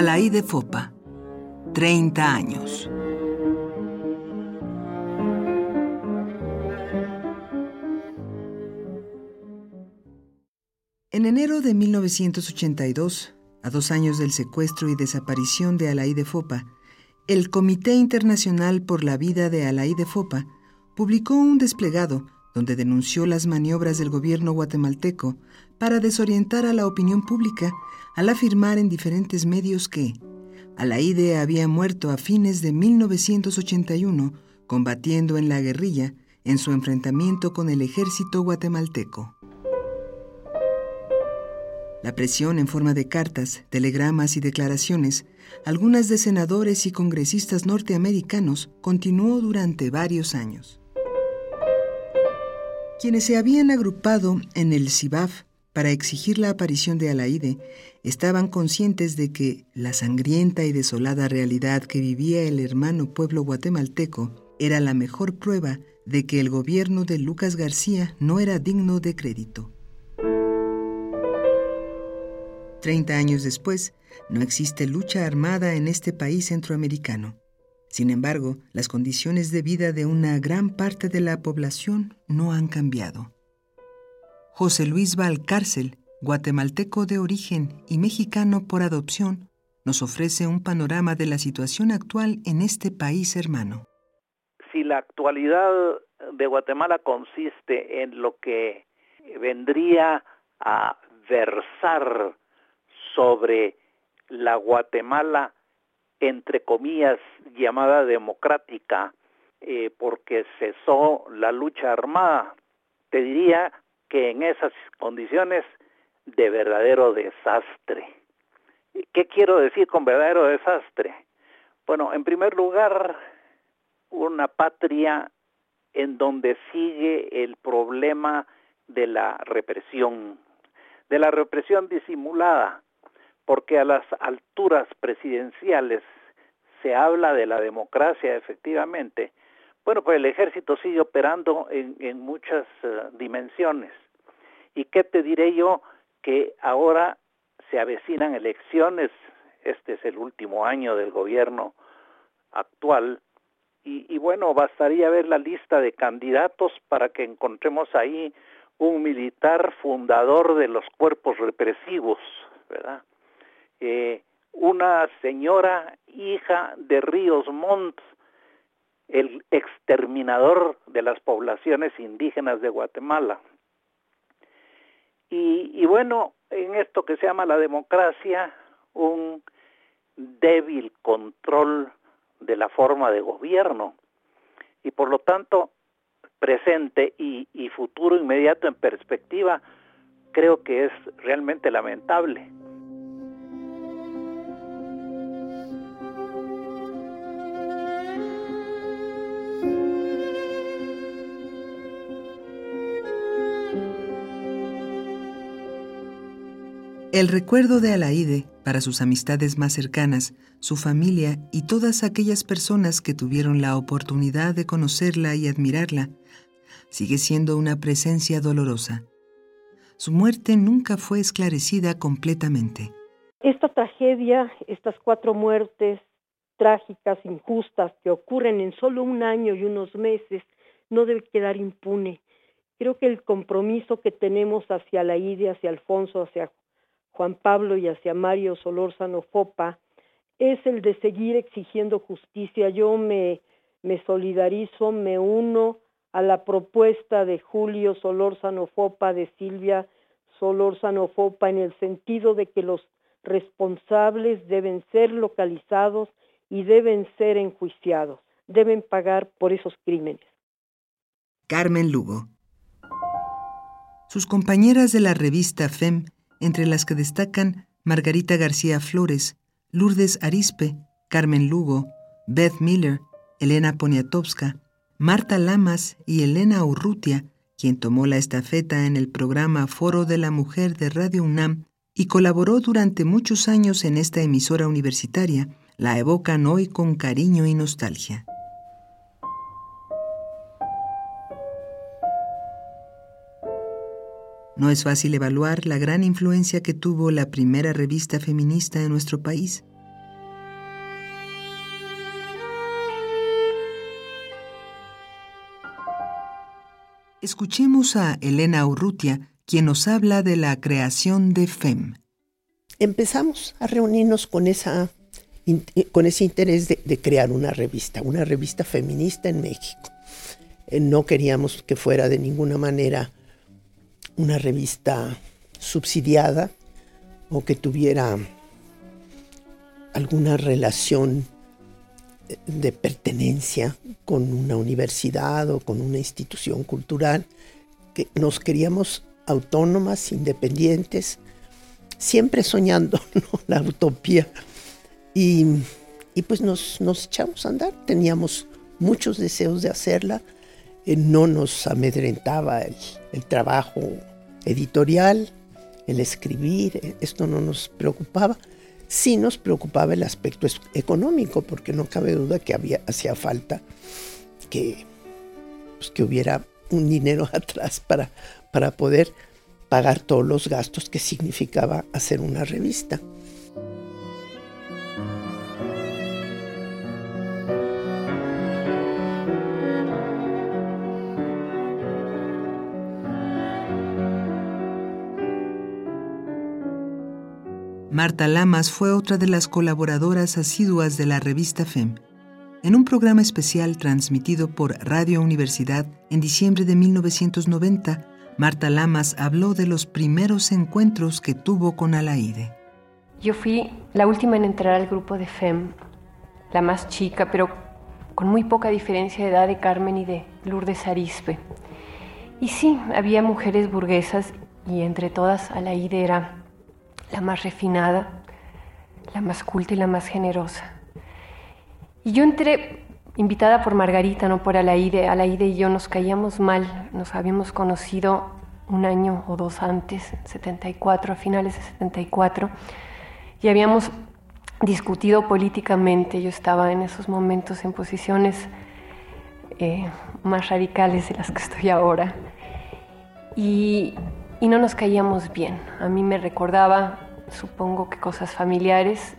Alaide Fopa, 30 años. En enero de 1982, a dos años del secuestro y desaparición de Alaide Fopa, el Comité Internacional por la Vida de Alaide Fopa publicó un desplegado donde denunció las maniobras del gobierno guatemalteco para desorientar a la opinión pública al afirmar en diferentes medios que Alaide había muerto a fines de 1981 combatiendo en la guerrilla en su enfrentamiento con el ejército guatemalteco. La presión en forma de cartas, telegramas y declaraciones, algunas de senadores y congresistas norteamericanos, continuó durante varios años. Quienes se habían agrupado en el CIBAF para exigir la aparición de Alaide estaban conscientes de que la sangrienta y desolada realidad que vivía el hermano pueblo guatemalteco era la mejor prueba de que el gobierno de Lucas García no era digno de crédito. Treinta años después, no existe lucha armada en este país centroamericano. Sin embargo, las condiciones de vida de una gran parte de la población no han cambiado. José Luis Valcárcel, guatemalteco de origen y mexicano por adopción, nos ofrece un panorama de la situación actual en este país hermano. Si la actualidad de Guatemala consiste en lo que vendría a versar sobre la Guatemala entre comillas, llamada democrática, eh, porque cesó la lucha armada. Te diría que en esas condiciones de verdadero desastre. ¿Qué quiero decir con verdadero desastre? Bueno, en primer lugar, una patria en donde sigue el problema de la represión, de la represión disimulada, porque a las alturas presidenciales se habla de la democracia efectivamente, bueno, pues el ejército sigue operando en, muchas eh, dimensiones. ¿Y qué te diré yo? Que ahora se avecinan elecciones, este es el último año del gobierno actual, y, y bueno, bastaría ver la lista de candidatos para que encontremos ahí un militar fundador de los cuerpos represivos, ¿verdad? Una señora hija de Ríos Montt, el exterminador de las poblaciones indígenas de Guatemala. Y, bueno, en esto que se llama la democracia, un débil control de la forma de gobierno. Y por lo tanto, presente y futuro inmediato en perspectiva, creo que es realmente lamentable. El recuerdo de Alaide para sus amistades más cercanas, su familia y todas aquellas personas que tuvieron la oportunidad de conocerla y admirarla, sigue siendo una presencia dolorosa. Su muerte nunca fue esclarecida completamente. Esta tragedia, estas cuatro muertes trágicas, injustas, que ocurren en solo un año y unos meses, no debe quedar impune. Creo que el compromiso que tenemos hacia la hacia Alfonso, hacia Juan Pablo y hacia Mario Solórzano Fopa es el de seguir exigiendo justicia. Yo me, me solidarizo, me uno a la propuesta de Julio Solórzano Fopa, de Silvia Solórzano Fopa, en el sentido de que los responsables deben ser localizados y deben ser enjuiciados, deben pagar por esos crímenes. Carmen Lugo. Sus compañeras de la revista FEM entre las que destacan Margarita García Flores, Lourdes Arispe, Carmen Lugo, Beth Miller, Elena Poniatowska, Marta Lamas y Elena Urrutia, quien tomó la estafeta en el programa Foro de la Mujer de Radio UNAM y colaboró durante muchos años en esta emisora universitaria, la evocan hoy con cariño y nostalgia. No es fácil evaluar la gran influencia que tuvo la primera revista feminista en nuestro país. Escuchemos a Elena Urrutia, quien nos habla de la creación de FEM. Empezamos a reunirnos con, esa, eh, con ese interés de crear una revista, una revista feminista en México. Eh, no queríamos que fuera de ninguna manera una revista subsidiada o que tuviera alguna relación de pertenencia con una universidad o con una institución cultural, que nos queríamos autónomas, independientes, siempre soñando la utopía. Y, pues nos, nos, echamos a andar, teníamos muchos deseos de hacerla, eh, no nos amedrentaba el trabajo editorial, el escribir, eh, esto no nos preocupaba sí nos preocupaba el aspecto económico, porque no cabe duda que había, hacía falta que, pues, que hubiera un dinero atrás para, para poder pagar todos los gastos que significaba hacer una revista. Marta Lamas fue otra de las colaboradoras asiduas de la revista FEM. En un programa especial transmitido por Radio Universidad en diciembre de 1990, Marta Lamas habló de los primeros encuentros que tuvo con Alaide. Yo fui la última en entrar al grupo de FEM, la más chica, pero con muy poca diferencia de edad de Carmen y de Lourdes Arispe. Y sí, había mujeres burguesas y entre todas Alaide era la más refinada, la más culta y la más generosa. Y yo entré invitada por Margarita, no por Alaide. Alaide y yo nos caíamos mal, nos habíamos conocido un año o dos antes, 74, a finales de 74, y habíamos discutido políticamente. Yo estaba en esos momentos en posiciones eh, más radicales de las que estoy ahora. Y y no nos caíamos bien. A mí me recordaba, supongo que cosas familiares.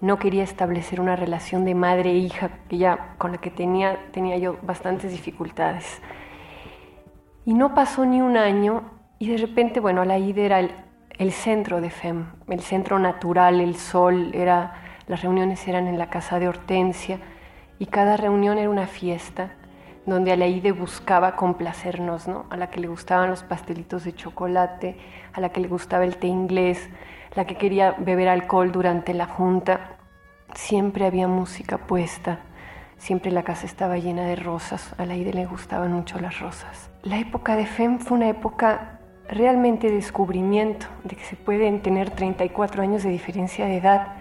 No quería establecer una relación de madre e hija que ya, con la que tenía, tenía yo bastantes dificultades. Y no pasó ni un año y de repente, bueno, la ida era el, el centro de FEM, el centro natural, el sol, era, las reuniones eran en la casa de Hortensia y cada reunión era una fiesta donde Alaide buscaba complacernos, ¿no? A la que le gustaban los pastelitos de chocolate, a la que le gustaba el té inglés, la que quería beber alcohol durante la junta. Siempre había música puesta, siempre la casa estaba llena de rosas, a Alaide le gustaban mucho las rosas. La época de FEM fue una época realmente de descubrimiento, de que se pueden tener 34 años de diferencia de edad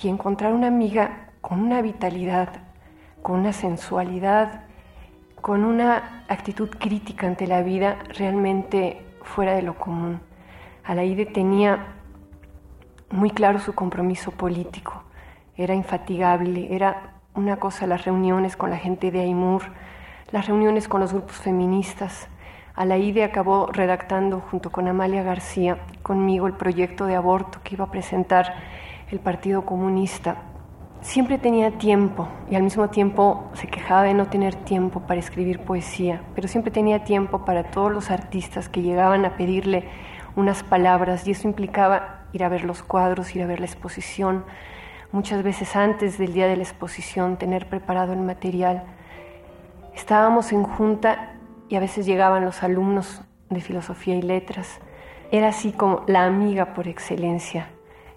y encontrar una amiga con una vitalidad, con una sensualidad, con una actitud crítica ante la vida realmente fuera de lo común. Alaide tenía muy claro su compromiso político, era infatigable, era una cosa las reuniones con la gente de Aymur, las reuniones con los grupos feministas. Alaide acabó redactando junto con Amalia García, conmigo, el proyecto de aborto que iba a presentar el Partido Comunista Siempre tenía tiempo y al mismo tiempo se quejaba de no tener tiempo para escribir poesía, pero siempre tenía tiempo para todos los artistas que llegaban a pedirle unas palabras y eso implicaba ir a ver los cuadros, ir a ver la exposición, muchas veces antes del día de la exposición tener preparado el material. Estábamos en junta y a veces llegaban los alumnos de filosofía y letras. Era así como la amiga por excelencia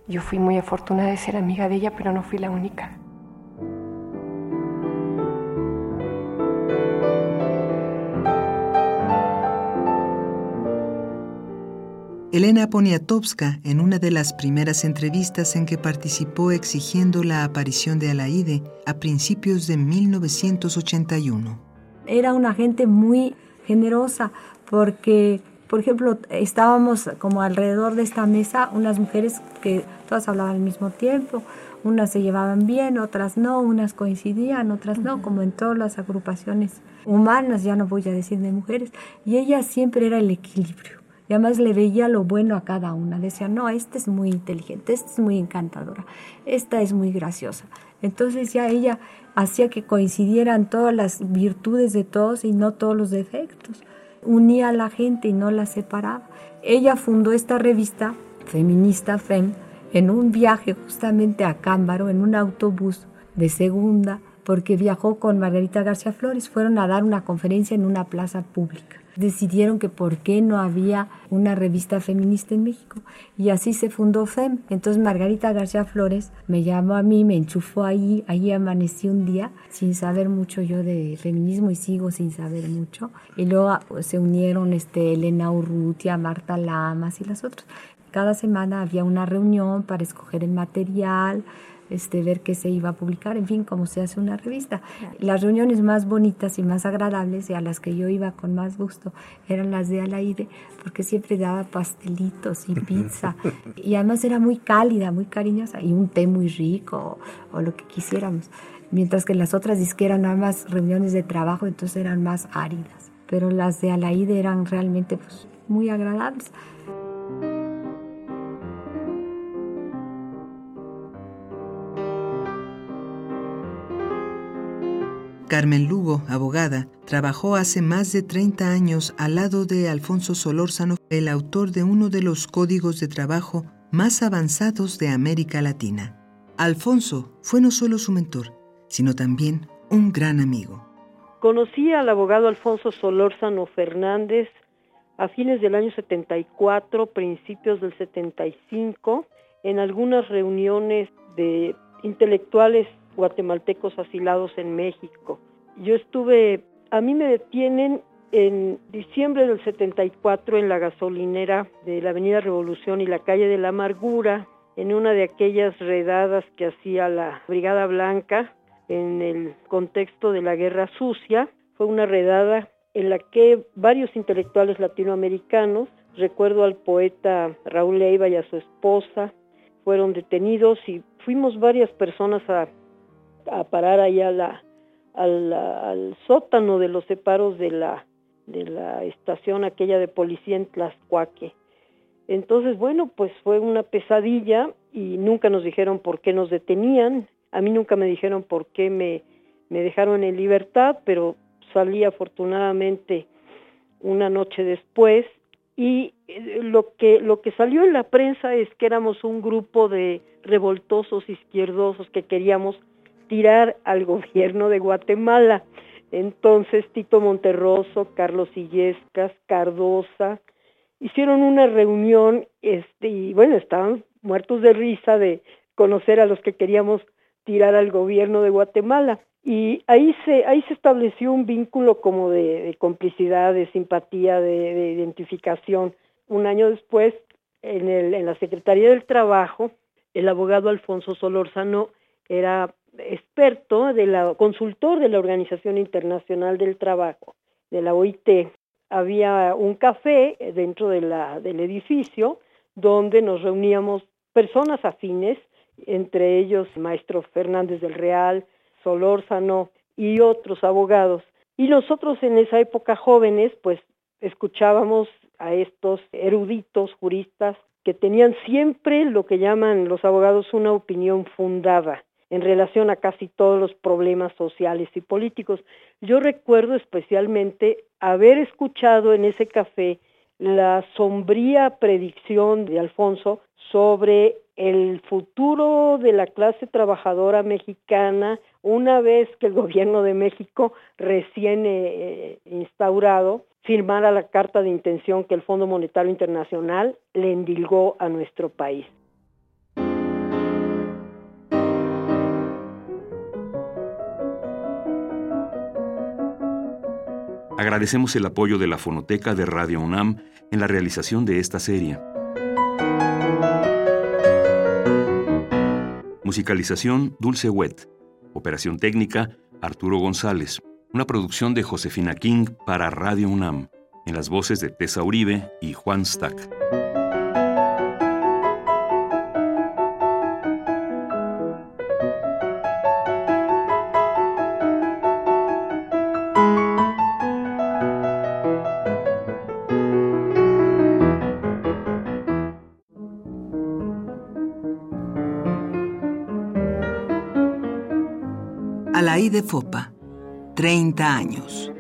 yo fui muy afortunada de ser amiga de ella, pero no fui la única. Elena Poniatowska, en una de las primeras entrevistas en que participó exigiendo la aparición de Alaide a principios de 1981. Era una gente muy generosa porque por ejemplo, estábamos como alrededor de esta mesa unas mujeres que todas hablaban al mismo tiempo, unas se llevaban bien, otras no, unas coincidían, otras no, como en todas las agrupaciones humanas, ya no voy a decir de mujeres, y ella siempre era el equilibrio. Y además le veía lo bueno a cada una. Decía, no, esta es muy inteligente, esta es muy encantadora, esta es muy graciosa. Entonces ya ella hacía que coincidieran todas las virtudes de todos y no todos los defectos. Unía a la gente y no la separaba. Ella fundó esta revista feminista FEM en un viaje justamente a Cámbaro en un autobús de segunda porque viajó con Margarita García Flores, fueron a dar una conferencia en una plaza pública. Decidieron que por qué no había una revista feminista en México y así se fundó FEM. Entonces Margarita García Flores me llamó a mí, me enchufó ahí, ahí amanecí un día sin saber mucho yo de feminismo y sigo sin saber mucho. Y luego pues, se unieron este, Elena Urrutia, Marta Lamas y las otras. Cada semana había una reunión para escoger el material, este, ver qué se iba a publicar, en fin, cómo se hace una revista. Las reuniones más bonitas y más agradables y a las que yo iba con más gusto eran las de Alaide, porque siempre daba pastelitos y pizza y además era muy cálida, muy cariñosa y un té muy rico o, lo que quisiéramos. Mientras que las otras disqueras nada más reuniones de trabajo, entonces eran más áridas. Pero las de Alaide eran realmente pues, muy agradables. Carmen Lugo, abogada, trabajó hace más de 30 años al lado de Alfonso Solórzano, el autor de uno de los códigos de trabajo más avanzados de América Latina. Alfonso fue no solo su mentor, sino también un gran amigo. Conocí al abogado Alfonso Solórzano Fernández a fines del año 74, principios del 75, en algunas reuniones de intelectuales guatemaltecos asilados en México. Yo estuve, a mí me detienen en diciembre del 74 en la gasolinera de la Avenida Revolución y la calle de la Amargura, en una de aquellas redadas que hacía la Brigada Blanca en el contexto de la Guerra Sucia. Fue una redada en la que varios intelectuales latinoamericanos, recuerdo al poeta Raúl Leiva y a su esposa, fueron detenidos y fuimos varias personas a a parar allá la, al, sótano de los separos de la, de la estación aquella de policía en Tlaxcuaque. Entonces, bueno, pues fue una pesadilla y nunca nos dijeron por qué nos detenían. A mí nunca me dijeron por qué me, me dejaron en libertad, pero salí afortunadamente una noche después y eh, lo que lo que salió en la prensa es que éramos un grupo de revoltosos izquierdosos que queríamos tirar al gobierno de Guatemala. Entonces Tito Monterroso, Carlos Illescas, Cardosa, hicieron una reunión este, y bueno, estaban muertos de risa de conocer a los que queríamos tirar al gobierno de Guatemala. Y ahí se, ahí se estableció un vínculo como de, complicidad, de simpatía, de, de, identificación. Un año después, en, el, en la Secretaría del Trabajo, el abogado Alfonso Solórzano era experto, de la, consultor de la Organización Internacional del Trabajo, de la OIT. Había un café dentro de la, del edificio donde nos reuníamos personas afines, entre ellos maestro Fernández del Real, Solórzano y otros abogados. Y nosotros en esa época jóvenes, pues escuchábamos a estos eruditos juristas que tenían siempre lo que llaman los abogados una opinión fundada en relación a casi todos los problemas sociales y políticos. Yo recuerdo especialmente haber escuchado en ese café la sombría predicción de Alfonso sobre el futuro de la clase trabajadora mexicana una vez que el gobierno de México recién eh, instaurado firmara la carta de intención que el Fondo Monetario Internacional le endilgó a nuestro país. Agradecemos el apoyo de la Fonoteca de Radio UNAM en la realización de esta serie. Musicalización Dulce Wet. Operación técnica Arturo González. Una producción de Josefina King para Radio UNAM. En las voces de Tessa Uribe y Juan Stack. De Fopa, 30 años.